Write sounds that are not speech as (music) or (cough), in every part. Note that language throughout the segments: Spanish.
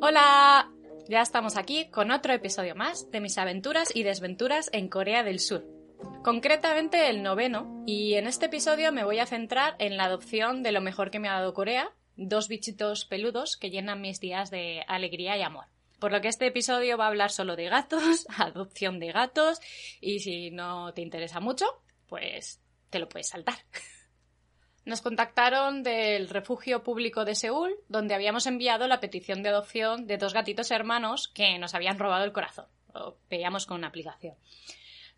Hola, ya estamos aquí con otro episodio más de mis aventuras y desventuras en Corea del Sur. Concretamente el noveno, y en este episodio me voy a centrar en la adopción de lo mejor que me ha dado Corea, dos bichitos peludos que llenan mis días de alegría y amor. Por lo que este episodio va a hablar solo de gatos, (laughs) adopción de gatos, y si no te interesa mucho, pues te lo puedes saltar. Nos contactaron del refugio público de Seúl, donde habíamos enviado la petición de adopción de dos gatitos hermanos que nos habían robado el corazón. Lo veíamos con una aplicación.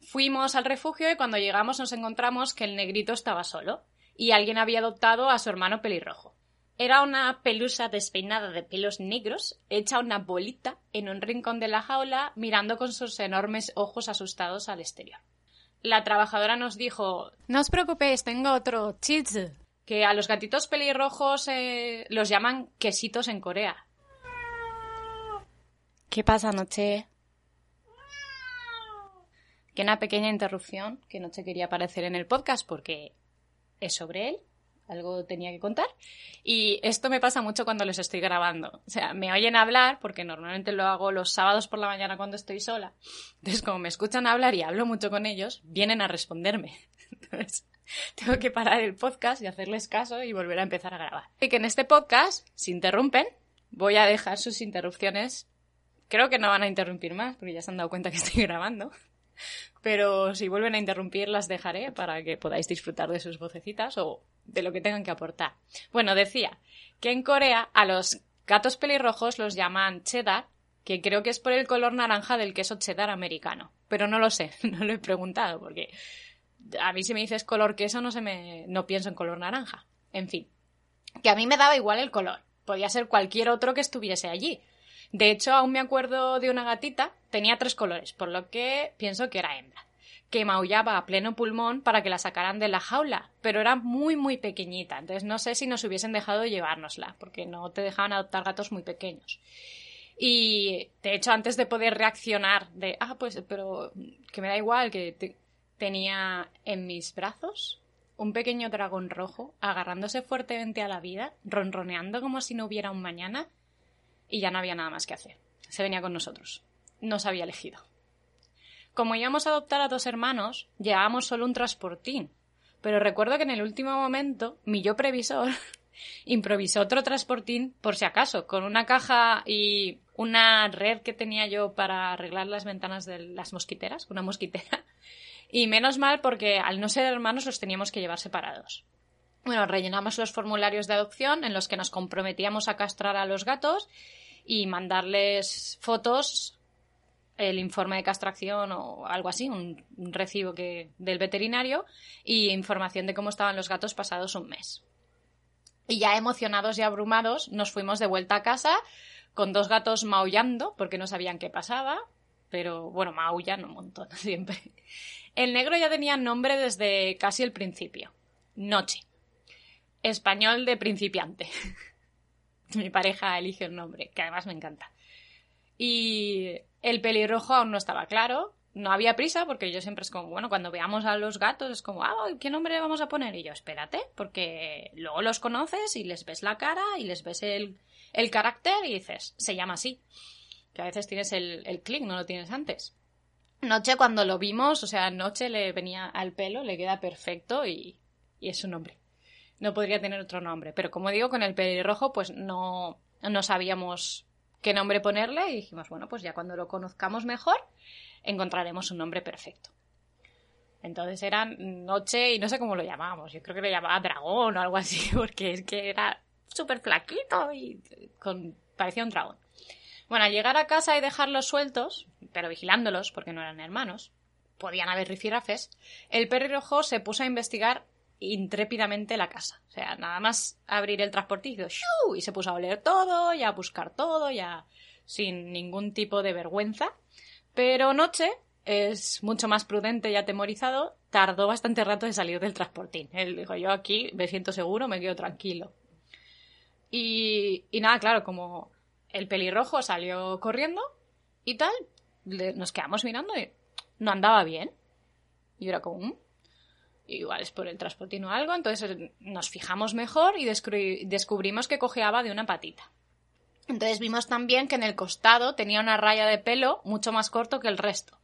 Fuimos al refugio y cuando llegamos nos encontramos que el negrito estaba solo y alguien había adoptado a su hermano pelirrojo. Era una pelusa despeinada de pelos negros, hecha una bolita en un rincón de la jaula, mirando con sus enormes ojos asustados al exterior. La trabajadora nos dijo No os preocupéis, tengo otro chiz que a los gatitos pelirrojos eh, los llaman quesitos en Corea. ¿Qué pasa, Noche? Que una pequeña interrupción, que Noche quería aparecer en el podcast porque es sobre él, algo tenía que contar. Y esto me pasa mucho cuando les estoy grabando. O sea, me oyen hablar, porque normalmente lo hago los sábados por la mañana cuando estoy sola. Entonces, como me escuchan hablar y hablo mucho con ellos, vienen a responderme. (laughs) Entonces, (laughs) tengo que parar el podcast y hacerles caso y volver a empezar a grabar. Y que en este podcast, si interrumpen, voy a dejar sus interrupciones. Creo que no van a interrumpir más, porque ya se han dado cuenta que estoy grabando. Pero si vuelven a interrumpir, las dejaré para que podáis disfrutar de sus vocecitas o de lo que tengan que aportar. Bueno, decía que en Corea a los gatos pelirrojos los llaman cheddar, que creo que es por el color naranja del queso cheddar americano. Pero no lo sé, (laughs) no lo he preguntado, porque a mí si me dices color queso no se me no pienso en color naranja. En fin, que a mí me daba igual el color. Podía ser cualquier otro que estuviese allí. De hecho, aún me acuerdo de una gatita, tenía tres colores, por lo que pienso que era hembra, que maullaba a pleno pulmón para que la sacaran de la jaula, pero era muy muy pequeñita, entonces no sé si nos hubiesen dejado llevárnosla, porque no te dejaban adoptar gatos muy pequeños. Y de hecho, antes de poder reaccionar de, ah, pues, pero que me da igual, que tenía en mis brazos un pequeño dragón rojo agarrándose fuertemente a la vida, ronroneando como si no hubiera un mañana, y ya no había nada más que hacer. Se venía con nosotros. Nos había elegido. Como íbamos a adoptar a dos hermanos, llevábamos solo un transportín. Pero recuerdo que en el último momento, mi yo previsor (laughs) improvisó otro transportín por si acaso, con una caja y una red que tenía yo para arreglar las ventanas de las mosquiteras, una mosquitera. Y menos mal porque al no ser hermanos los teníamos que llevar separados. Bueno, rellenamos los formularios de adopción en los que nos comprometíamos a castrar a los gatos y mandarles fotos, el informe de castración o algo así, un, recibo que, del veterinario y información de cómo estaban los gatos pasados un mes. Y ya emocionados y abrumados nos fuimos de vuelta a casa con dos gatos maullando porque no sabían qué pasaba, pero bueno, maullan un montón (laughs) siempre. El negro ya tenía nombre desde casi el principio. Noche. Español de principiante. (laughs) Mi pareja elige un nombre, que además me encanta. Y el pelirrojo aún no estaba claro. No había prisa porque yo siempre es como, bueno, cuando veamos a los gatos es como, ah, ¿qué nombre le vamos a poner? Y yo, espérate, porque luego los conoces y les ves la cara y les ves el, el carácter y dices, se llama así. Que a veces tienes el, el clic, no lo tienes antes. Noche cuando lo vimos, o sea, Noche le venía al pelo, le queda perfecto y, y es su nombre. No podría tener otro nombre. Pero como digo, con el pelirrojo, pues no, no sabíamos qué nombre ponerle y dijimos, bueno, pues ya cuando lo conozcamos mejor, encontraremos un nombre perfecto. Entonces era Noche y no sé cómo lo llamábamos. Yo creo que le llamaba Dragón o algo así, (laughs) porque es que era súper flaquito y con, parecía un dragón. Bueno, al llegar a casa y dejarlos sueltos, pero vigilándolos porque no eran hermanos, podían haber rifirafes, el perro rojo se puso a investigar intrépidamente la casa. O sea, nada más abrir el transportillo y se puso a oler todo, y a buscar todo, ya sin ningún tipo de vergüenza. Pero Noche es mucho más prudente y atemorizado, tardó bastante rato en salir del transportín. Él dijo, yo aquí me siento seguro, me quedo tranquilo. Y, y nada, claro, como el pelirrojo salió corriendo y tal, nos quedamos mirando y no andaba bien. Y era como, mm". igual es por el transportín o algo, entonces nos fijamos mejor y descubrimos que cojeaba de una patita. Entonces vimos también que en el costado tenía una raya de pelo mucho más corto que el resto.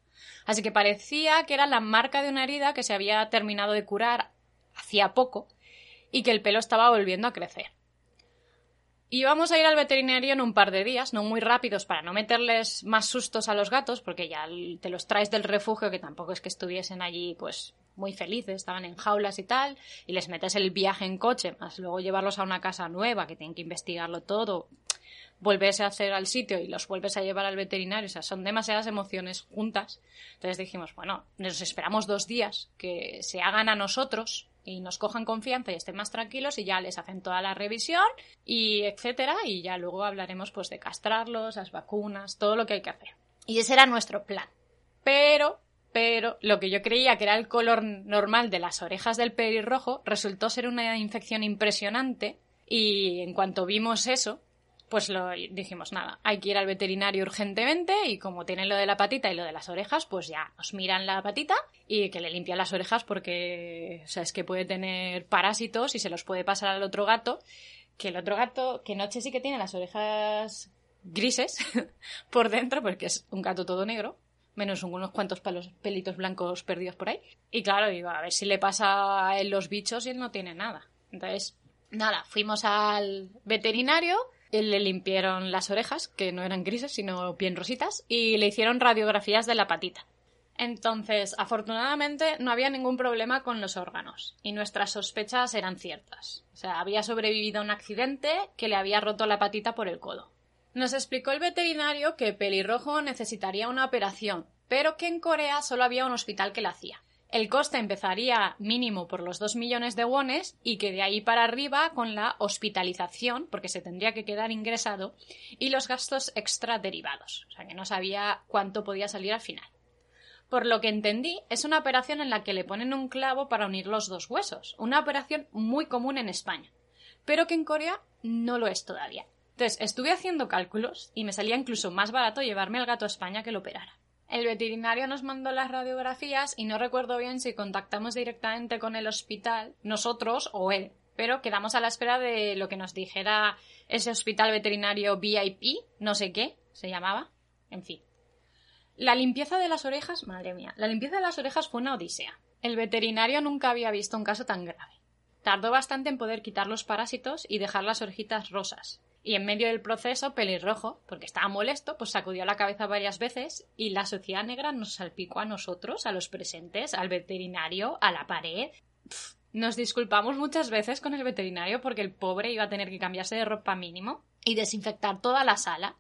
Así que parecía que era la marca de una herida que se había terminado de curar hacía poco y que el pelo estaba volviendo a crecer. Y vamos a ir al veterinario en un par de días, no muy rápidos para no meterles más sustos a los gatos, porque ya te los traes del refugio, que tampoco es que estuviesen allí pues muy felices, estaban en jaulas y tal, y les metes el viaje en coche, más luego llevarlos a una casa nueva, que tienen que investigarlo todo, vuelves a hacer al sitio y los vuelves a llevar al veterinario, o sea, son demasiadas emociones juntas. Entonces dijimos, bueno, nos esperamos dos días que se hagan a nosotros y nos cojan confianza y estén más tranquilos y ya les hacen toda la revisión y etcétera y ya luego hablaremos pues de castrarlos, las vacunas, todo lo que hay que hacer. Y ese era nuestro plan. Pero pero lo que yo creía que era el color normal de las orejas del pelirrojo resultó ser una infección impresionante y en cuanto vimos eso, pues lo dijimos, nada, hay que ir al veterinario urgentemente y como tienen lo de la patita y lo de las orejas, pues ya nos miran la patita y que le limpian las orejas porque, o sea, es que puede tener parásitos y se los puede pasar al otro gato, que el otro gato, que Noche sí que tiene las orejas grises (laughs) por dentro, porque es un gato todo negro, menos unos cuantos palos, pelitos blancos perdidos por ahí. Y claro, digo, a ver si le pasa a él los bichos y él no tiene nada. Entonces, nada, fuimos al veterinario le limpiaron las orejas, que no eran grises, sino bien rositas, y le hicieron radiografías de la patita. Entonces, afortunadamente, no había ningún problema con los órganos, y nuestras sospechas eran ciertas. O sea, había sobrevivido a un accidente que le había roto la patita por el codo. Nos explicó el veterinario que Pelirrojo necesitaría una operación, pero que en Corea solo había un hospital que la hacía. El coste empezaría mínimo por los 2 millones de wones y que de ahí para arriba con la hospitalización, porque se tendría que quedar ingresado, y los gastos extra derivados. O sea que no sabía cuánto podía salir al final. Por lo que entendí, es una operación en la que le ponen un clavo para unir los dos huesos. Una operación muy común en España. Pero que en Corea no lo es todavía. Entonces, estuve haciendo cálculos y me salía incluso más barato llevarme al gato a España que lo operara. El veterinario nos mandó las radiografías y no recuerdo bien si contactamos directamente con el hospital, nosotros o él, pero quedamos a la espera de lo que nos dijera ese hospital veterinario VIP, no sé qué se llamaba, en fin. La limpieza de las orejas, madre mía, la limpieza de las orejas fue una odisea. El veterinario nunca había visto un caso tan grave. Tardó bastante en poder quitar los parásitos y dejar las orejitas rosas, y en medio del proceso, pelirrojo, porque estaba molesto, pues sacudió la cabeza varias veces y la sociedad negra nos salpicó a nosotros, a los presentes, al veterinario, a la pared. nos disculpamos muchas veces con el veterinario porque el pobre iba a tener que cambiarse de ropa mínimo y desinfectar toda la sala.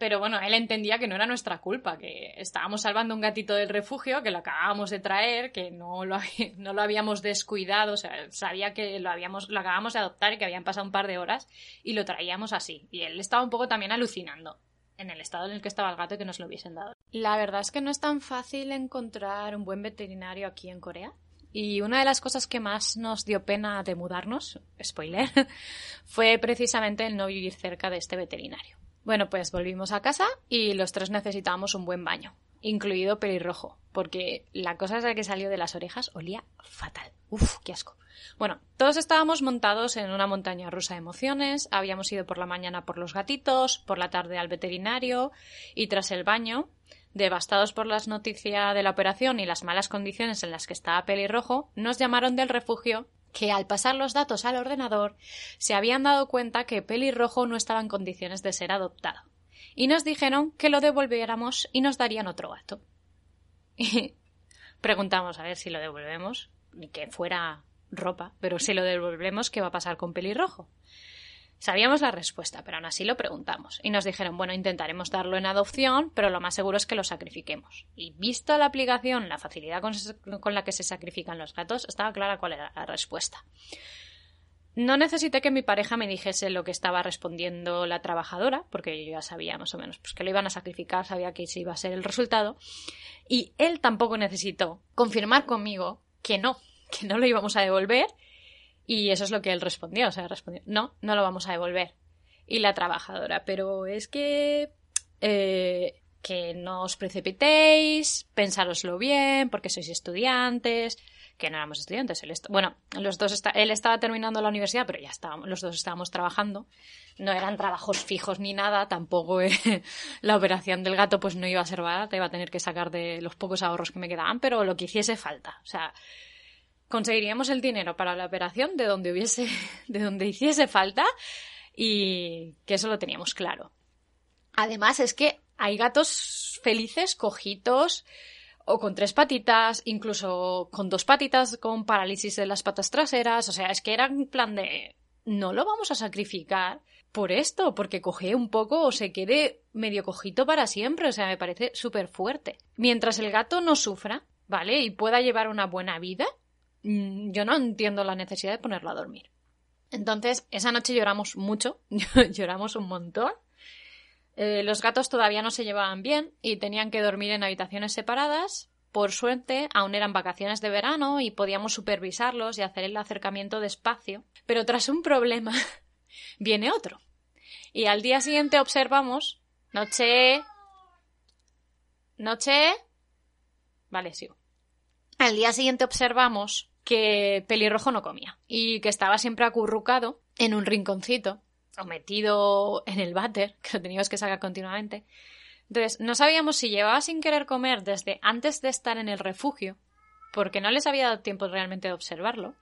Pero bueno, él entendía que no era nuestra culpa, que estábamos salvando un gatito del refugio, que lo acabábamos de traer, que no lo, (laughs) no lo habíamos descuidado, o sea, sabía que lo, habíamos, lo acabábamos de adoptar y que habían pasado un par de horas y lo traíamos así. Y él estaba un poco también alucinando en el estado en el que estaba el gato y que nos lo hubiesen dado. La verdad es que no es tan fácil encontrar un buen veterinario aquí en Corea. Y una de las cosas que más nos dio pena de mudarnos, spoiler, (laughs) fue precisamente el no vivir cerca de este veterinario. Bueno, pues volvimos a casa y los tres necesitábamos un buen baño, incluido pelirrojo, porque la cosa es que salió de las orejas olía fatal. Uf, qué asco. Bueno, todos estábamos montados en una montaña rusa de emociones, habíamos ido por la mañana por los gatitos, por la tarde al veterinario y tras el baño, devastados por las noticias de la operación y las malas condiciones en las que estaba pelirrojo, nos llamaron del refugio que al pasar los datos al ordenador se habían dado cuenta que Pelirrojo no estaba en condiciones de ser adoptado. Y nos dijeron que lo devolviéramos y nos darían otro gato. (laughs) Y preguntamos a ver si lo devolvemos, ni que fuera ropa, pero si lo devolvemos, ¿qué va a pasar con Pelirrojo? Sabíamos la respuesta, pero aún así lo preguntamos. Y nos dijeron, bueno, intentaremos darlo en adopción, pero lo más seguro es que lo sacrifiquemos. Y visto la aplicación, la facilidad con, la que se sacrifican los gatos, estaba clara cuál era la respuesta. No necesité que mi pareja me dijese lo que estaba respondiendo la trabajadora, porque yo ya sabía más o menos pues, que lo iban a sacrificar, sabía que ese iba a ser el resultado. Y él tampoco necesitó confirmar conmigo que no, que no lo íbamos a devolver y eso es lo que él respondió, o sea, respondió, no, no lo vamos a devolver. Y la trabajadora, pero es que... Eh, que no os precipitéis, pensároslo bien, porque sois estudiantes, que no éramos estudiantes. Bueno, los dos está... él estaba terminando la universidad, pero ya estábamos, los dos estábamos trabajando. No eran trabajos fijos ni nada, tampoco eh, (laughs) la operación del gato pues no iba a ser barata, iba a tener que sacar de los pocos ahorros que me quedaban, pero lo que hiciese falta. O sea, conseguiríamos el dinero para la operación de donde hubiese, (laughs) de donde hiciese falta y que eso lo teníamos claro. Además es que hay gatos felices, cojitos, o con tres patitas, incluso con dos patitas con parálisis de las patas traseras. O sea, es que era un plan de no lo vamos a sacrificar por esto, porque coge un poco o se quede medio cojito para siempre. O sea, me parece súper fuerte. Mientras el gato no sufra, ¿vale? Y pueda llevar una buena vida, yo no entiendo la necesidad de ponerlo a dormir. Entonces, esa noche lloramos mucho, (laughs) lloramos un montón. Eh, los gatos todavía no se llevaban bien y tenían que dormir en habitaciones separadas. Por suerte, aún eran vacaciones de verano y podíamos supervisarlos y hacer el acercamiento despacio. Pero tras un problema, (laughs) viene otro. Y al día siguiente observamos. Noche. Noche. Vale, sigo. Al día siguiente observamos que Pelirrojo no comía y que estaba siempre acurrucado en un rinconcito o metido en el váter, que lo teníamos que sacar continuamente. Entonces, no sabíamos si llevaba sin querer comer desde antes de estar en el refugio, porque no les había dado tiempo realmente de observarlo.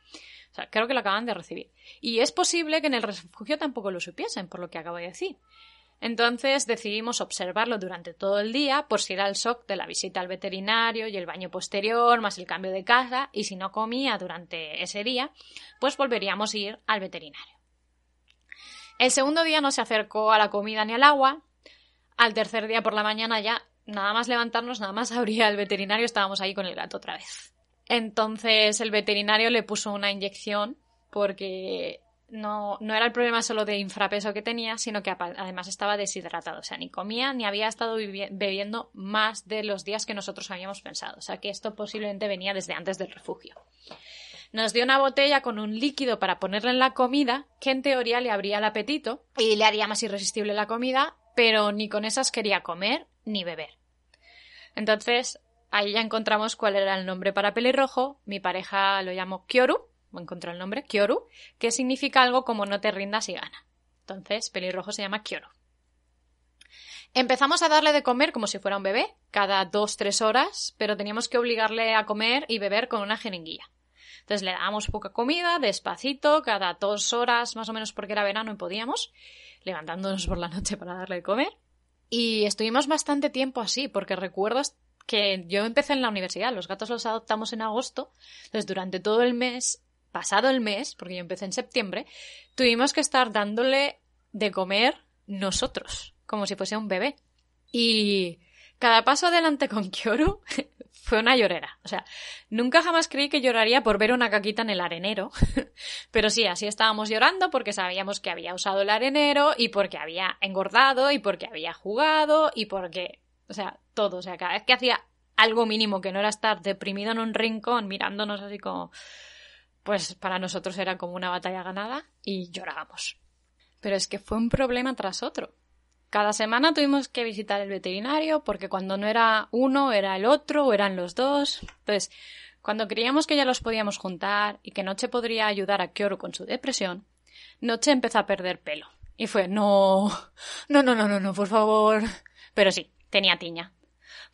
O sea, creo que lo acaban de recibir. Y es posible que en el refugio tampoco lo supiesen, por lo que acabo de decir. Entonces decidimos observarlo durante todo el día por si era el shock de la visita al veterinario y el baño posterior, más el cambio de casa, y si no comía durante ese día, pues volveríamos a ir al veterinario. El segundo día no se acercó a la comida ni al agua. Al tercer día por la mañana ya, nada más levantarnos, nada más (laughs) abría el veterinario, estábamos ahí con el gato otra vez. Entonces el veterinario le puso una inyección porque no, no era el problema solo de infrapeso que tenía, sino que además estaba deshidratado. O sea, ni comía ni había estado bebiendo más de los días que nosotros habíamos pensado. O sea, que esto posiblemente venía desde antes del refugio. Nos dio una botella con un líquido para ponerle en la comida, que en teoría le abría el apetito y le haría más irresistible la comida, pero ni con esas quería comer ni beber. Entonces, ahí ya encontramos cuál era el nombre para pelirrojo. Mi pareja lo llamó Kyoru encontró el nombre, Kyoru, que significa algo como no te rindas y gana. Entonces, pelirrojo se llama Kyoru. Empezamos a darle de comer como si fuera un bebé, cada dos, tres horas, pero teníamos que obligarle a comer y beber con una jeringuilla. Entonces le dábamos poca comida, despacito, cada dos horas más o menos porque era verano y podíamos, levantándonos por la noche para darle de comer. Y estuvimos bastante tiempo así, porque recuerdo que yo empecé en la universidad, los gatos los adoptamos en agosto, entonces durante todo el mes pasado el mes, porque yo empecé en septiembre, tuvimos que estar dándole de comer nosotros, como si fuese un bebé. Y cada paso adelante con (laughs) Kyoru (laughs) fue una llorera. O sea, nunca jamás creí que lloraría por ver una caquita en el arenero. (laughs) Pero sí, así estábamos llorando porque sabíamos que había usado el arenero y porque había engordado y porque había jugado y porque... O sea, todo. O sea, cada vez que hacía algo mínimo que no era estar deprimido en un rincón mirándonos así como pues para nosotros era como una batalla ganada y llorábamos. Pero es que fue un problema tras otro. Cada semana tuvimos que visitar el veterinario porque cuando no era uno era el otro o eran los dos. Entonces, cuando creíamos que ya los podíamos juntar y que Noche podría ayudar a Kyoru con su depresión, Noche empezó a perder pelo. Y fue, no, no, no, no, no, no, por favor. Pero sí, tenía tiña.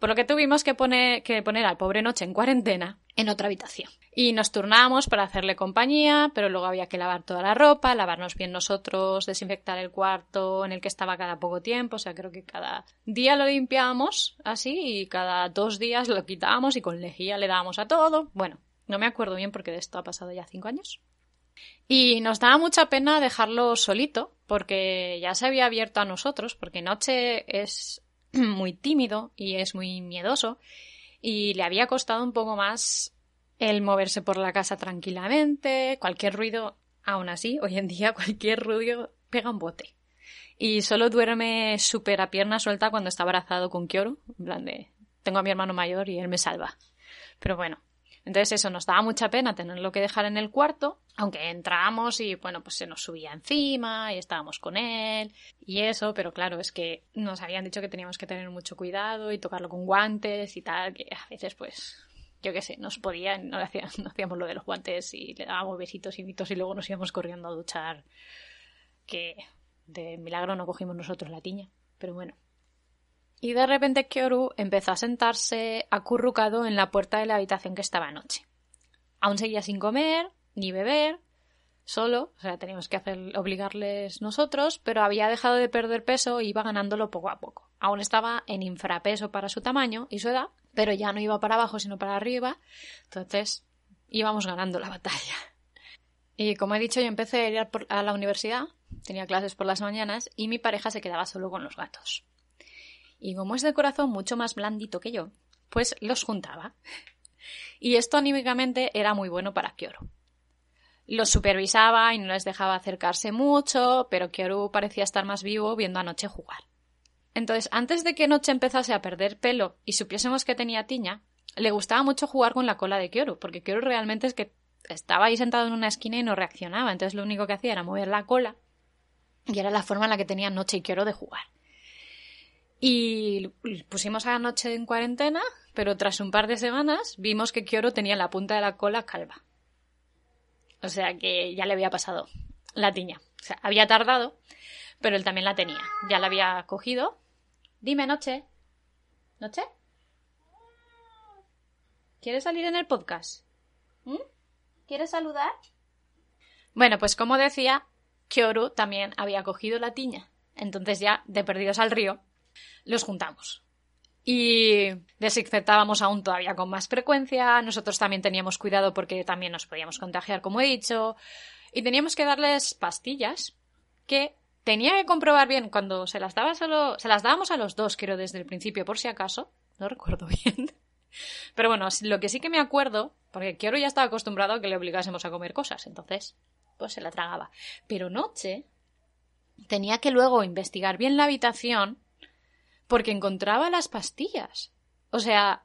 Por lo que tuvimos que poner, que poner al pobre Noche en cuarentena en otra habitación. Y nos turnábamos para hacerle compañía, pero luego había que lavar toda la ropa, lavarnos bien nosotros, desinfectar el cuarto en el que estaba cada poco tiempo, o sea, creo que cada día lo limpiábamos así y cada dos días lo quitábamos y con lejía le dábamos a todo. Bueno, no me acuerdo bien porque de esto ha pasado ya cinco años. Y nos daba mucha pena dejarlo solito, porque ya se había abierto a nosotros, porque Noche es (clears throat) muy tímido y es muy miedoso, y le había costado un poco más el moverse por la casa tranquilamente, cualquier ruido, aún así, hoy en día cualquier ruido pega un bote. Y solo duerme súper a pierna suelta cuando está abrazado con Kyoru, en plan de, tengo a mi hermano mayor y él me salva. Pero bueno, entonces eso nos daba mucha pena tenerlo que dejar en el cuarto, aunque entrábamos y bueno, pues se nos subía encima y estábamos con él y eso, pero claro, es que nos habían dicho que teníamos que tener mucho cuidado y tocarlo con guantes y tal, que a veces pues yo qué sé, nos podían, (laughs) no, hacíamos lo de los guantes y le dábamos besitos y mitos y luego nos íbamos corriendo a duchar, que de milagro no cogimos nosotros la tiña, pero bueno. Y de repente Kyoru empezó a sentarse acurrucado en la puerta de la habitación que estaba anoche. Aún seguía sin comer, ni beber, solo, o sea, teníamos que hacer, obligarles nosotros, pero había dejado de perder peso e iba ganándolo poco a poco. Aún estaba en infrapeso para su tamaño y su edad, pero ya no iba para abajo sino para arriba, entonces íbamos ganando la batalla. Y como he dicho, yo empecé a ir a la universidad, tenía clases por las mañanas y mi pareja se quedaba solo con los gatos y como es de corazón mucho más blandito que yo, pues los juntaba. Y esto anímicamente era muy bueno para Kyoru. Los supervisaba y no les dejaba acercarse mucho, pero Kyoru parecía estar más vivo viendo a Noche jugar. Entonces, antes de que Noche empezase a perder pelo y supiésemos que tenía tiña, le gustaba mucho jugar con la cola de Kyoru, porque Kyoru realmente es que estaba ahí sentado en una esquina y no reaccionaba, entonces lo único que hacía era mover la cola y era la forma en la que tenía Noche y Kyoru de jugar. Y pusimos a la noche en cuarentena, pero tras un par de semanas vimos que Kioro tenía la punta de la cola calva. O sea que ya le había pasado la tiña. O sea, había tardado, pero él también la tenía. Ya la había cogido. Dime, Noche. ¿Noche? ¿Quieres salir en el podcast? ¿Mm? ¿Quieres saludar? Bueno, pues como decía, Kyoru también había cogido la tiña. Entonces ya, de perdidos al río, los juntamos. Y desinfectábamos aún todavía con más frecuencia. Nosotros también teníamos cuidado porque también nos podíamos contagiar, como he dicho. Y teníamos que darles pastillas que tenía que comprobar bien cuando se las daba solo. Se las dábamos a los dos, quiero, desde el principio, por si acaso. No recuerdo (laughs) bien. Pero bueno, lo que sí que me acuerdo, porque Kioro ya estaba acostumbrado a que le obligásemos a comer cosas, entonces, pues se la tragaba. Pero Noche tenía que luego investigar bien la habitación porque encontraba las pastillas. O sea,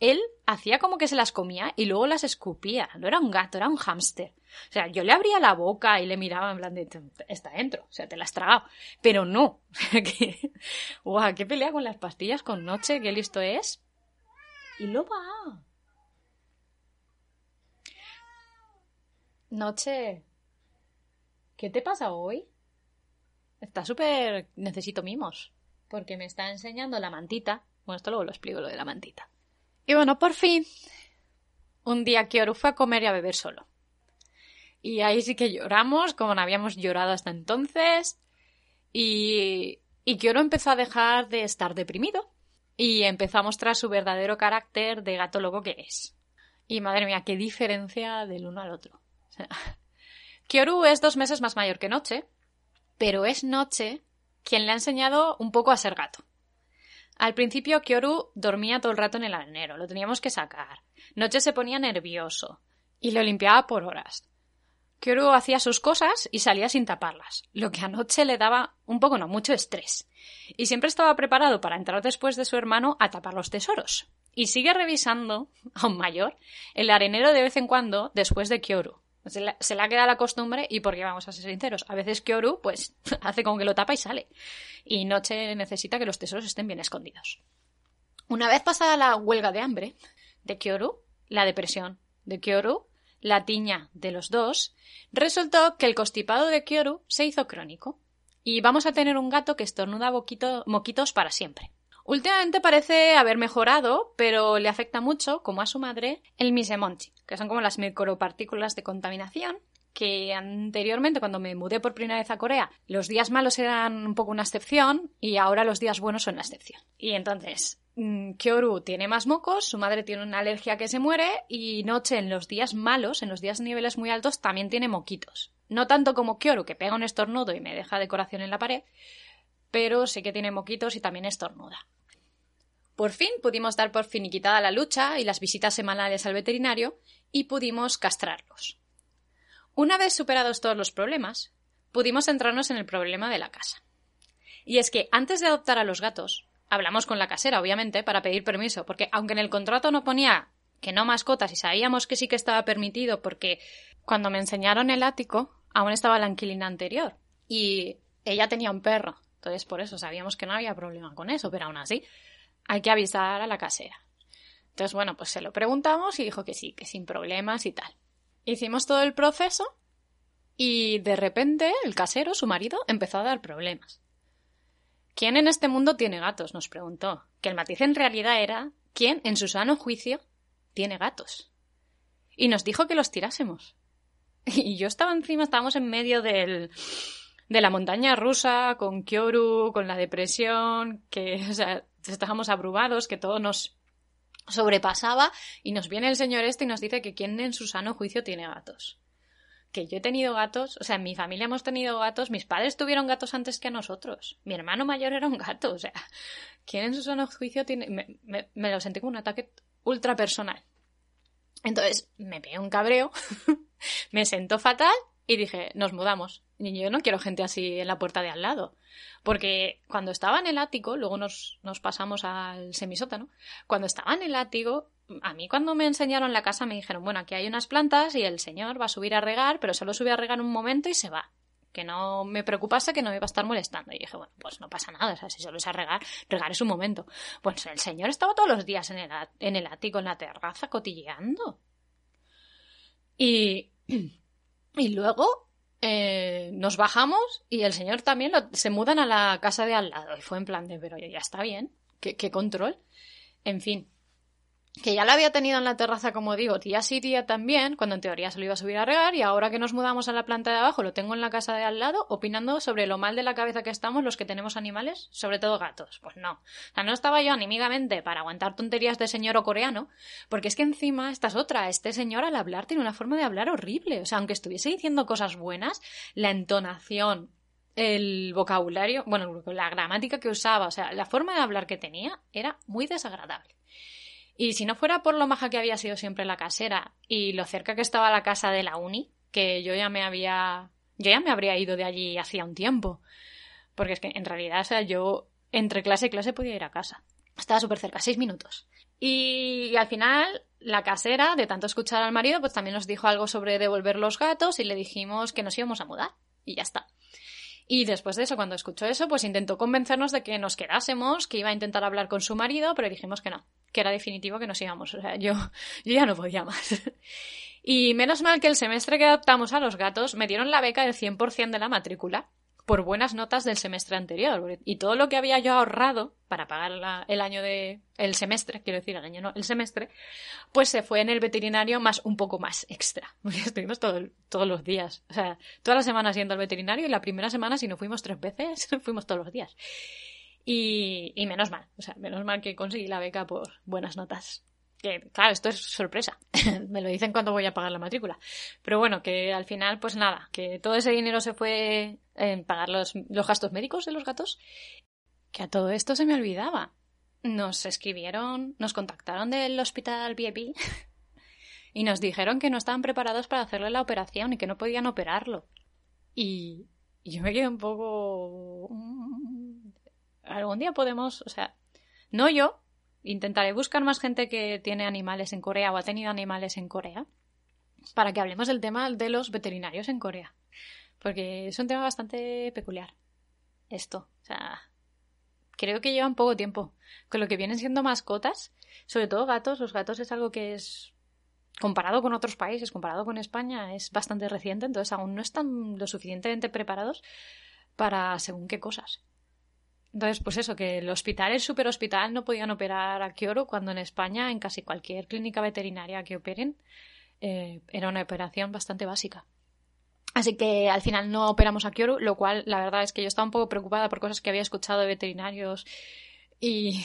él hacía como que se las comía y luego las escupía. No era un gato, era un hámster. O sea, yo le abría la boca y le miraba en plan de, está dentro, o sea, te la has tragado. Pero no. (laughs) que, qué pelea con las pastillas con Noche, qué listo es. Y lo va. Noche. ¿Qué te pasa hoy? Está súper... Necesito mimos porque me está enseñando la mantita. Bueno, esto luego lo explico lo de la mantita. Y bueno, por fin, un día Kioru fue a comer y a beber solo. Y ahí sí que lloramos, como no habíamos llorado hasta entonces. Y, y Kioru empezó a dejar de estar deprimido. Y empezó a mostrar su verdadero carácter de gato loco que es. Y madre mía, qué diferencia del uno al otro. Kioru (laughs) es dos meses más mayor que Noche, pero es Noche quien le ha enseñado un poco a ser gato. Al principio Kyoru dormía todo el rato en el arenero, lo teníamos que sacar. Noche se ponía nervioso y lo limpiaba por horas. Kyoru hacía sus cosas y salía sin taparlas, lo que a Noche le daba un poco, no mucho estrés. Y siempre estaba preparado para entrar después de su hermano a tapar los tesoros. Y sigue revisando, aún mayor, el arenero de vez en cuando después de Kyoru. Se, le ha quedado la costumbre y porque vamos a ser sinceros, a veces Kyoru pues (laughs) hace como que lo tapa y sale. Y Noche necesita que los tesoros estén bien escondidos. Una vez pasada la huelga de hambre de Kyoru, la depresión de Kyoru, la tiña de los dos, resultó que el constipado de Kyoru se hizo crónico. Y vamos a tener un gato que estornuda moquitos para siempre. Últimamente parece haber mejorado, pero le afecta mucho, como a su madre, el misemonchi, que son como las micropartículas de contaminación que anteriormente, cuando me mudé por primera vez a Corea, los días malos eran un poco una excepción y ahora los días buenos son la excepción. Y entonces, mm, Kyoru tiene más mocos, su madre tiene una alergia que se muere y Noche en los días malos, en los días niveles muy altos, también tiene moquitos. No tanto como Kyoru, que pega un estornudo y me deja decoración en la pared, pero sí que tiene moquitos y también estornuda. Por fin pudimos dar por finiquitada la lucha y las visitas semanales al veterinario y pudimos castrarlos. Una vez superados todos los problemas, pudimos centrarnos en el problema de la casa. Y es que antes de adoptar a los gatos, hablamos con la casera, obviamente, para pedir permiso, porque aunque en el contrato no ponía que no mascotas y sabíamos que sí que estaba permitido porque cuando me enseñaron el ático aún estaba la inquilina anterior y ella tenía un perro. Entonces por eso sabíamos que no había problema con eso, pero aún así hay que avisar a la casera. Entonces bueno, pues se lo preguntamos y dijo que sí, que sin problemas y tal. Hicimos todo el proceso y de repente el casero, su marido, empezó a dar problemas. ¿Quién en este mundo tiene gatos? nos preguntó. Que el matiz en realidad era ¿quién en su sano juicio tiene gatos? Y nos dijo que los tirásemos. (laughs) Y yo estaba encima, estábamos en medio del, de la montaña rusa, con Kyoru, con la depresión, que (laughs) o sea, estábamos abrumados, que todo nos sobrepasaba y nos viene el señor este y nos dice que quién en su sano juicio tiene gatos. Que yo he tenido gatos, o sea, en mi familia hemos tenido gatos, mis padres tuvieron gatos antes que nosotros. Mi hermano mayor era un gato, o sea, ¿quién en su sano juicio tiene...? Me, lo sentí como un ataque ultra personal. Entonces me pegué un cabreo, (laughs) me sentó fatal y dije, nos mudamos. Yo no quiero gente así en la puerta de al lado. Porque cuando estaba en el ático, luego nos, nos pasamos al semisótano, cuando estaba en el ático, a mí cuando me enseñaron la casa me dijeron, bueno, aquí hay unas plantas y el señor va a subir a regar, pero solo sube a regar un momento y se va. Que no me preocupase que no me iba a estar molestando. Y dije, bueno, pues no pasa nada, o sea, si solo es a regar, regar es un momento. Pues el señor estaba todos los días en el, en el ático, en la terraza, cotilleando. Y, (clears throat) y luego eh, nos bajamos y el señor también se mudan a la casa de al lado. Y fue en plan de, pero ya está bien, ¿qué, qué control? En fin, que ya la había tenido en la terraza, como digo, día sí, día también, cuando en teoría se lo iba a subir a regar, y ahora que nos mudamos a la planta de abajo, lo tengo en la casa de al lado, opinando sobre lo mal de la cabeza que estamos los que tenemos animales, sobre todo gatos. Pues no. O sea, no estaba yo animigamente para aguantar tonterías de señor o coreano, porque es que encima, esta es otra, este señor al hablar tiene una forma de hablar horrible. O sea, aunque estuviese diciendo cosas buenas, la entonación, el vocabulario, bueno, la gramática que usaba, o sea, la forma de hablar que tenía era muy desagradable. Y si no fuera por lo maja que había sido siempre la casera y lo cerca que estaba la casa de la uni, que yo ya me había. Yo ya me habría ido de allí hacía un tiempo. Porque es que en realidad, o sea, yo entre clase y clase podía ir a casa. Estaba súper cerca, seis minutos. Y, y, al final, la casera, de tanto escuchar al marido, pues también nos dijo algo sobre devolver los gatos y le dijimos que nos íbamos a mudar. Y ya está. Y después de eso, cuando escuchó eso, pues intentó convencernos de que nos quedásemos, que iba a intentar hablar con su marido, pero dijimos que no, que era definitivo que nos íbamos. O sea, yo, (laughs) yo ya no podía más. (laughs) y menos mal que el semestre que adoptamos a los gatos me dieron la beca del 100% de la matrícula por buenas notas del semestre anterior. Y todo lo que había yo ahorrado para pagar el año de. el semestre, quiero decir, el año no, el semestre, pues se fue en el veterinario más un poco más extra. (laughs) Porque estuvimos todos los días. O sea, todas las semanas yendo al veterinario y la primera semana, si no fuimos tres veces, fuimos todos los días. Y, menos mal, o sea, menos mal que conseguí la beca por buenas notas. Que, claro, esto es sorpresa. (laughs) Me lo dicen cuando voy a pagar la matrícula. Pero bueno, que al final, pues nada, que todo ese dinero se fue en pagar los, los gastos médicos de los gatos. Que a todo esto se me olvidaba. Nos escribieron, nos contactaron del hospital VIP (laughs) y nos dijeron que no estaban preparados para hacerle la operación y que no podían operarlo. Y yo me quedé un poco algún día podemos, o sea, no yo, intentaré buscar más gente que tiene animales en Corea o ha tenido animales en Corea para que hablemos del tema de los veterinarios en Corea. Porque es un tema bastante peculiar. Esto. O sea, creo que llevan poco tiempo. Con lo que vienen siendo mascotas, sobre todo gatos, los gatos es algo que es comparado con otros países, comparado con España, es bastante reciente, entonces aún no están lo suficientemente preparados para según qué cosas. Entonces, pues eso, que el hospital, el superhospital, no podían operar a Kyoto cuando en España, en casi cualquier clínica veterinaria que operen, eh, era una operación bastante básica. Así que al final no operamos a Kyoru, lo cual la verdad es que yo estaba un poco preocupada por cosas que había escuchado de veterinarios y,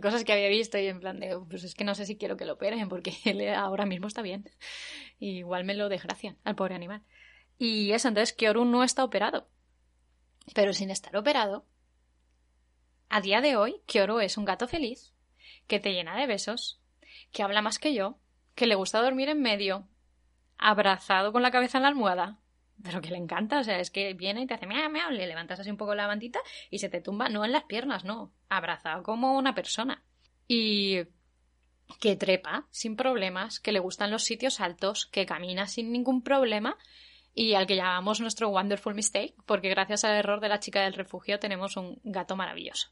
cosas que había visto y en plan de, pues es que no sé si quiero que lo operen porque (laughs) él ahora mismo está bien. igual me lo desgracian al pobre animal. Y eso, entonces Kyoru no está operado. Pero sin estar operado, a día de hoy, Kyoru es un gato feliz, que te llena de besos, que habla más que yo, que le gusta dormir en medio, abrazado con la cabeza en la almohada, pero que le encanta, o sea, es que viene y te hace miau, miau, le levantas así un poco la mantita y se te tumba, no en las piernas, no, abrazado como una persona. Y que trepa sin problemas, que le gustan los sitios altos, que camina sin ningún problema y al que llamamos nuestro Wonderful Mistake, porque gracias al error de la chica del refugio tenemos un gato maravilloso.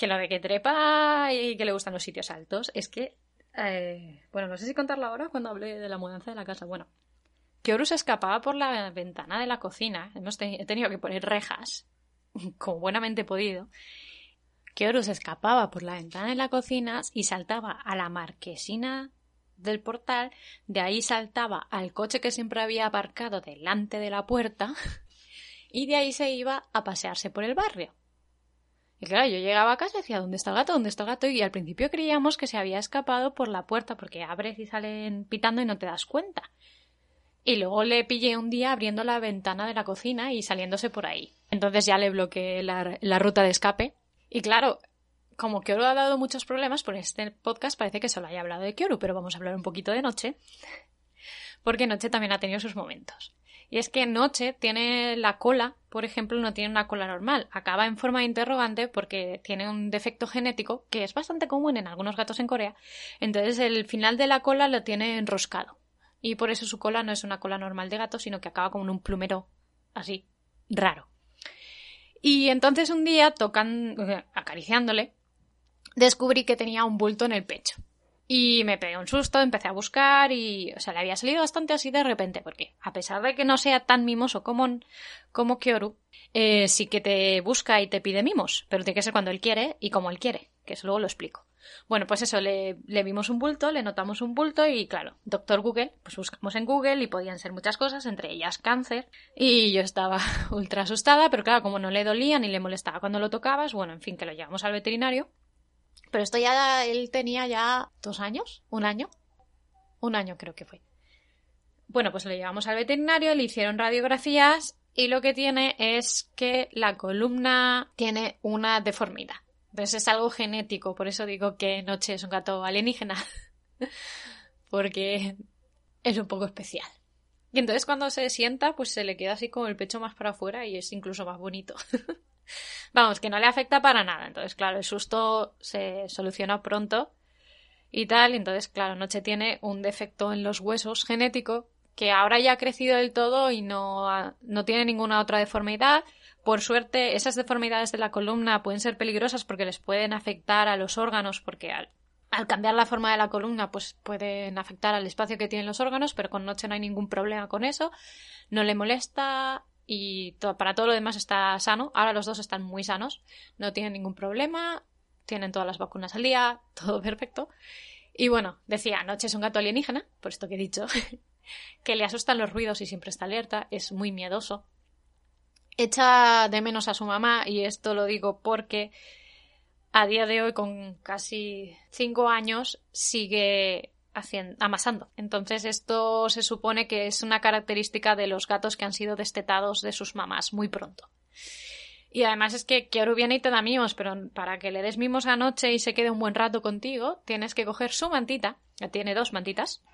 Que lo de que trepa y que le gustan los sitios altos es que... Eh, bueno, no sé si contarlo ahora cuando hablé de la mudanza de la casa. Bueno, que se escapaba por la ventana de la cocina. Hemos he tenido que poner rejas, (laughs) como buenamente podido. Que se escapaba por la ventana de la cocina y saltaba a la marquesina del portal, de ahí saltaba al coche que siempre había aparcado delante de la puerta (laughs) y de ahí se iba a pasearse por el barrio. Y claro, yo llegaba a casa y decía, ¿dónde está el gato? ¿Dónde está el gato? Y al principio creíamos que se había escapado por la puerta porque abres y salen pitando y no te das cuenta. Y luego le pillé un día abriendo la ventana de la cocina y saliéndose por ahí. Entonces ya le bloqueé la, ruta de escape. Y claro, como Kyoru ha dado muchos problemas, por este podcast parece que solo haya hablado de Kyoru, pero vamos a hablar un poquito de Noche, porque Noche también ha tenido sus momentos. Y es que Noche tiene la cola, por ejemplo, no tiene una cola normal, acaba en forma de interrogante porque tiene un defecto genético que es bastante común en algunos gatos en Corea, entonces el final de la cola lo tiene enroscado. Y por eso su cola no es una cola normal de gato, sino que acaba como en un plumero así, raro. Y entonces un día, tocan, acariciándole, descubrí que tenía un bulto en el pecho. Y me pegué un susto, empecé a buscar y, o sea, le había salido bastante así de repente, porque a pesar de que no sea tan mimoso como, como Kyoru, eh, sí que te busca y te pide mimos, pero tiene que ser cuando él quiere y como él quiere, que eso luego lo explico. Bueno, pues eso, le, le vimos un bulto, le notamos un bulto y claro, doctor Google, pues buscamos en Google y podían ser muchas cosas, entre ellas cáncer, y yo estaba (laughs) ultra asustada, pero claro, como no le dolía ni le molestaba cuando lo tocabas, bueno, en fin, que lo llevamos al veterinario pero esto ya, él tenía ya dos años, un año, un año creo que fue. Bueno, pues lo llevamos al veterinario, le hicieron radiografías y lo que tiene es que la columna tiene una deformidad. Entonces es algo genético, por eso digo que Noche es un gato alienígena, (laughs) porque es un poco especial. Y entonces cuando se sienta, pues se le queda así como el pecho más para afuera y es incluso más bonito. (laughs) Vamos, que no le afecta para nada. Entonces, claro, el susto se soluciona pronto y tal. Entonces, claro, Noche tiene un defecto en los huesos genético que ahora ya ha crecido del todo y no, no tiene ninguna otra deformidad. Por suerte, esas deformidades de la columna pueden ser peligrosas porque les pueden afectar a los órganos, porque al, al cambiar la forma de la columna, pues pueden afectar al espacio que tienen los órganos, pero con Noche no hay ningún problema con eso. No le molesta y para todo lo demás está sano. Ahora los dos están muy sanos, no tienen ningún problema, tienen todas las vacunas al día, (laughs) todo perfecto. Y bueno, decía, anoche es un gato alienígena, por esto que he dicho, (laughs) que le asustan los ruidos y siempre está alerta, es muy miedoso. Echa de menos a su mamá y esto lo digo porque a día de hoy, con casi cinco años, sigue amasando. Entonces esto se supone que es una característica de los gatos que han sido destetados de sus mamás muy pronto. Y además es que Kyoru viene y te da mimos, pero para que le des mimos anoche y se quede un buen rato contigo, tienes que coger su mantita, tiene dos mantitas,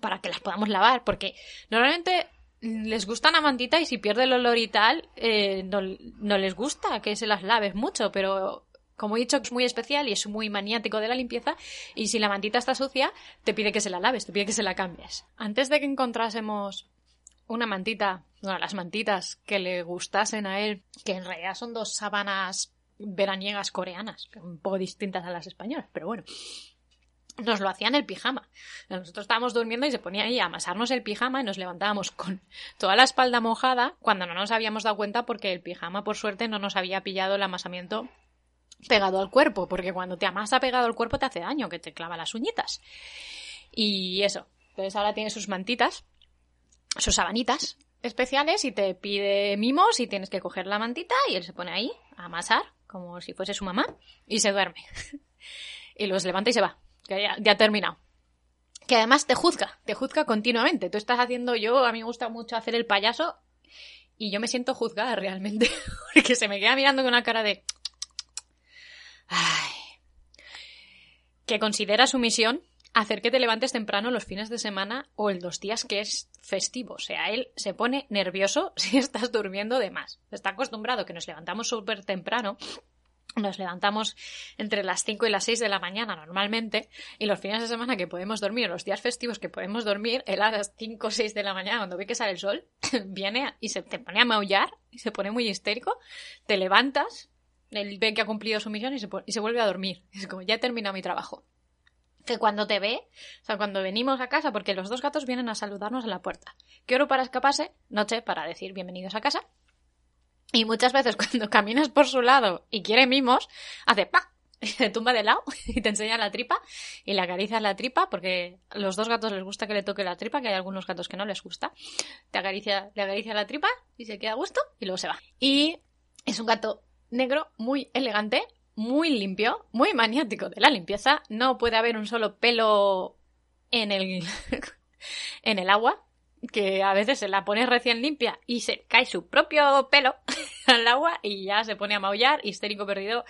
para que las podamos lavar, porque normalmente les gusta la mantita y si pierde el olor y tal, eh, no, no les gusta que se las laves mucho, pero como he dicho, es muy especial y es muy maniático de la limpieza. Y si la mantita está sucia, te pide que se la laves, te pide que se la cambies. Antes de que encontrásemos una mantita, bueno, las mantitas que le gustasen a él, que en realidad son dos sábanas veraniegas coreanas, un poco distintas a las españolas, pero bueno. Nos lo hacían el pijama. Nosotros estábamos durmiendo y se ponía ahí a amasarnos el pijama y nos levantábamos con toda la espalda mojada cuando no nos habíamos dado cuenta porque el pijama, por suerte, no nos había pillado el amasamiento pegado al cuerpo, porque cuando te amasa pegado al cuerpo te hace daño, que te clava las uñitas. Y eso. Entonces ahora tiene sus mantitas, sus sabanitas, especiales y te pide mimos y tienes que coger la mantita y él se pone ahí a amasar, como si fuese su mamá, y se duerme. (laughs) y los levanta y se va, que ya, ya ha terminado. Que además te juzga, te juzga continuamente. Tú estás haciendo, yo, a mí me gusta mucho hacer el payaso y yo me siento juzgada realmente, (laughs) porque se me queda mirando con una cara de... Ay. Que considera su misión hacer que te levantes temprano los fines de semana o en los días que es festivo. O sea, él se pone nervioso (laughs) si estás durmiendo de más. Está acostumbrado que nos levantamos súper temprano. Nos levantamos entre las 5 y las 6 de la mañana normalmente y los fines de semana que podemos dormir, los días festivos que podemos dormir, él a las 5 o 6 de la mañana cuando ve que sale el sol, (clears throat) viene y se te pone a maullar y se pone muy histérico, te levantas, él ve que ha cumplido su misión y se, y se vuelve a dormir. (laughs) Es como, ya he terminado mi trabajo que cuando te ve, o sea, cuando venimos a casa, porque los dos gatos vienen a saludarnos en la puerta. ¿Qué hora para escaparse? Noche para decir bienvenidos a casa. Y muchas veces (laughs) cuando caminas por su lado y quiere mimos, hace pa y (laughs) se tumba de lado y te enseña la tripa y le acaricia la tripa porque a los dos gatos les gusta que le toque la tripa, que hay algunos gatos que no les gusta. Te acaricia, le acaricia la tripa y se queda a gusto y luego se va. Y es un gato negro muy elegante, muy limpio, muy maniático de la limpieza. No puede haber un solo pelo en el, (laughs) en el agua, que a veces se la pone recién limpia y se cae su propio pelo (laughs) al agua y ya se pone a maullar, histérico perdido.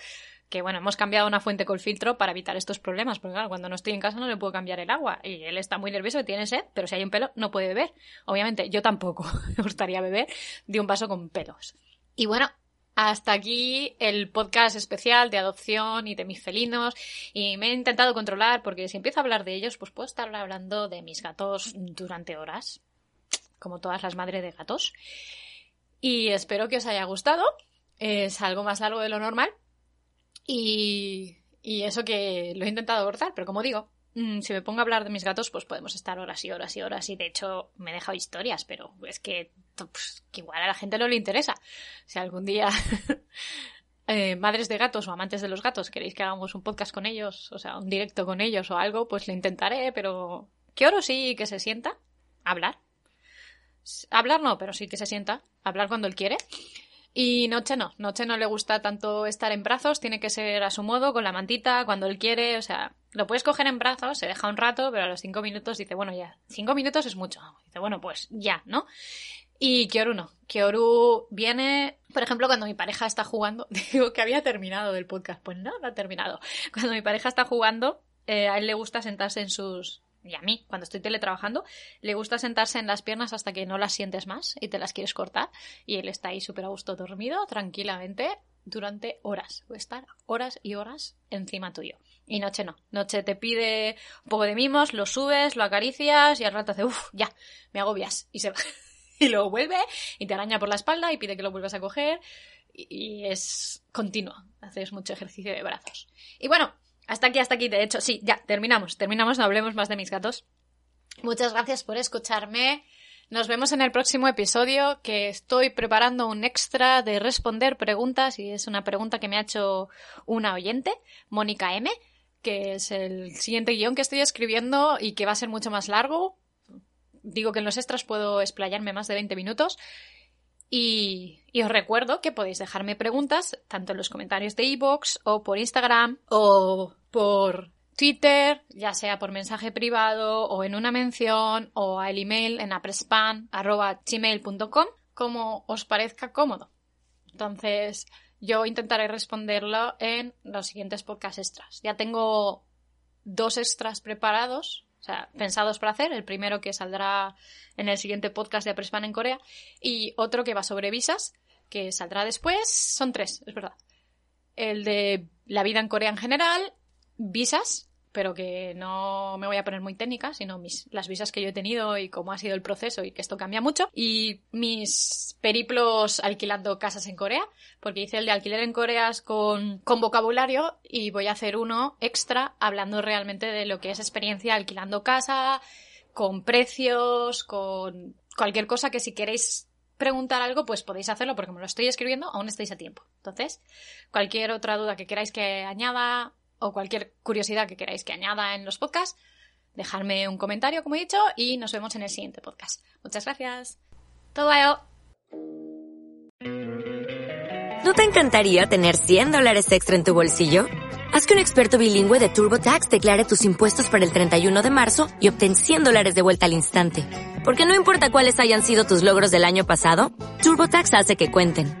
Que bueno, hemos cambiado una fuente con filtro para evitar estos problemas, porque claro, cuando no estoy en casa no le puedo cambiar el agua y él está muy nervioso, tiene sed, pero si hay un pelo no puede beber. Obviamente, yo tampoco (laughs) me gustaría beber de un vaso con pelos. Y bueno, hasta aquí el podcast especial de adopción y de mis felinos. Y me he intentado controlar porque si empiezo a hablar de ellos, pues puedo estar hablando de mis gatos durante horas, como todas las madres de gatos. Y espero que os haya gustado. Es algo más largo de lo normal. Y, y eso que lo he intentado cortar, pero como digo, si me pongo a hablar de mis gatos, pues podemos estar horas y horas y horas. Y de hecho, me he dejado historias, pero es que, pues, que igual a la gente no le interesa. Si algún día (laughs) eh, madres de gatos o amantes de los gatos queréis que hagamos un podcast con ellos, o sea, un directo con ellos o algo, pues lo intentaré, pero que oro sí que se sienta. Hablar. Hablar no, pero sí que se sienta. Hablar cuando él quiere. Y Noche no, Noche no le gusta tanto estar en brazos, tiene que ser a su modo, con la mantita, cuando él quiere, o sea, lo puedes coger en brazos, se deja un rato, pero a los cinco minutos dice, bueno, ya, cinco minutos es mucho. Dice, bueno, pues ya, ¿no? Y Kioru no. Kioru viene, por ejemplo, cuando mi pareja está jugando, (laughs) digo que había terminado el podcast, pues no, no ha terminado. Cuando mi pareja está jugando, eh, a él le gusta sentarse en sus y a mí, cuando estoy teletrabajando, le gusta sentarse en las piernas hasta que no las sientes más y te las quieres cortar. Y él está ahí súper a gusto dormido, tranquilamente, durante horas. Puede estar horas y horas encima tuyo. Y noche no. Noche te pide un poco de mimos, lo subes, lo acaricias y al rato hace, uff, ya, me agobias. Y se va. (laughs) y luego vuelve y te araña por la espalda y pide que lo vuelvas a coger. Y, es continuo. Haces mucho ejercicio de brazos. Y bueno, hasta aquí, hasta aquí. De hecho, sí, ya, terminamos. Terminamos, no hablemos más de mis gatos. Muchas gracias por escucharme. Nos vemos en el próximo episodio que estoy preparando un extra de responder preguntas y es una pregunta que me ha hecho una oyente, Mónica M, que es el siguiente guion que estoy escribiendo y que va a ser mucho más largo. Digo que en los extras puedo explayarme más de 20 minutos y, os recuerdo que podéis dejarme preguntas tanto en los comentarios de iVoox o por Instagram o por Twitter, ya sea por mensaje privado o en una mención o al email en aprespan.gmail.com como os parezca cómodo. Entonces, yo intentaré responderlo en los siguientes podcasts extras. Ya tengo dos extras preparados o sea, pensados para hacer. El primero que saldrá en el siguiente podcast de Aprespan en Corea y otro que va sobre visas, que saldrá después. Son tres, es verdad. El de la vida en Corea en general, visas, pero que no me voy a poner muy técnica, sino mis, las visas que yo he tenido y cómo ha sido el proceso y que esto cambia mucho. Y mis periplos alquilando casas en Corea, porque hice el de alquiler en Corea con, con vocabulario y voy a hacer uno extra hablando realmente de lo que es experiencia alquilando casa, con precios, con cualquier cosa que si queréis preguntar algo, pues podéis hacerlo porque me lo estoy escribiendo, aún estáis a tiempo. Entonces, cualquier otra duda que queráis que añada, o cualquier curiosidad que queráis que añada en los podcasts, dejarme un comentario, como he dicho, y nos vemos en el siguiente podcast. Muchas gracias. Todo ¿No te encantaría tener 100 dólares extra en tu bolsillo? Haz que un experto bilingüe de TurboTax declare tus impuestos para el 31 de marzo y obtén 100 dólares de vuelta al instante. Porque no importa cuáles hayan sido tus logros del año pasado, TurboTax hace que cuenten.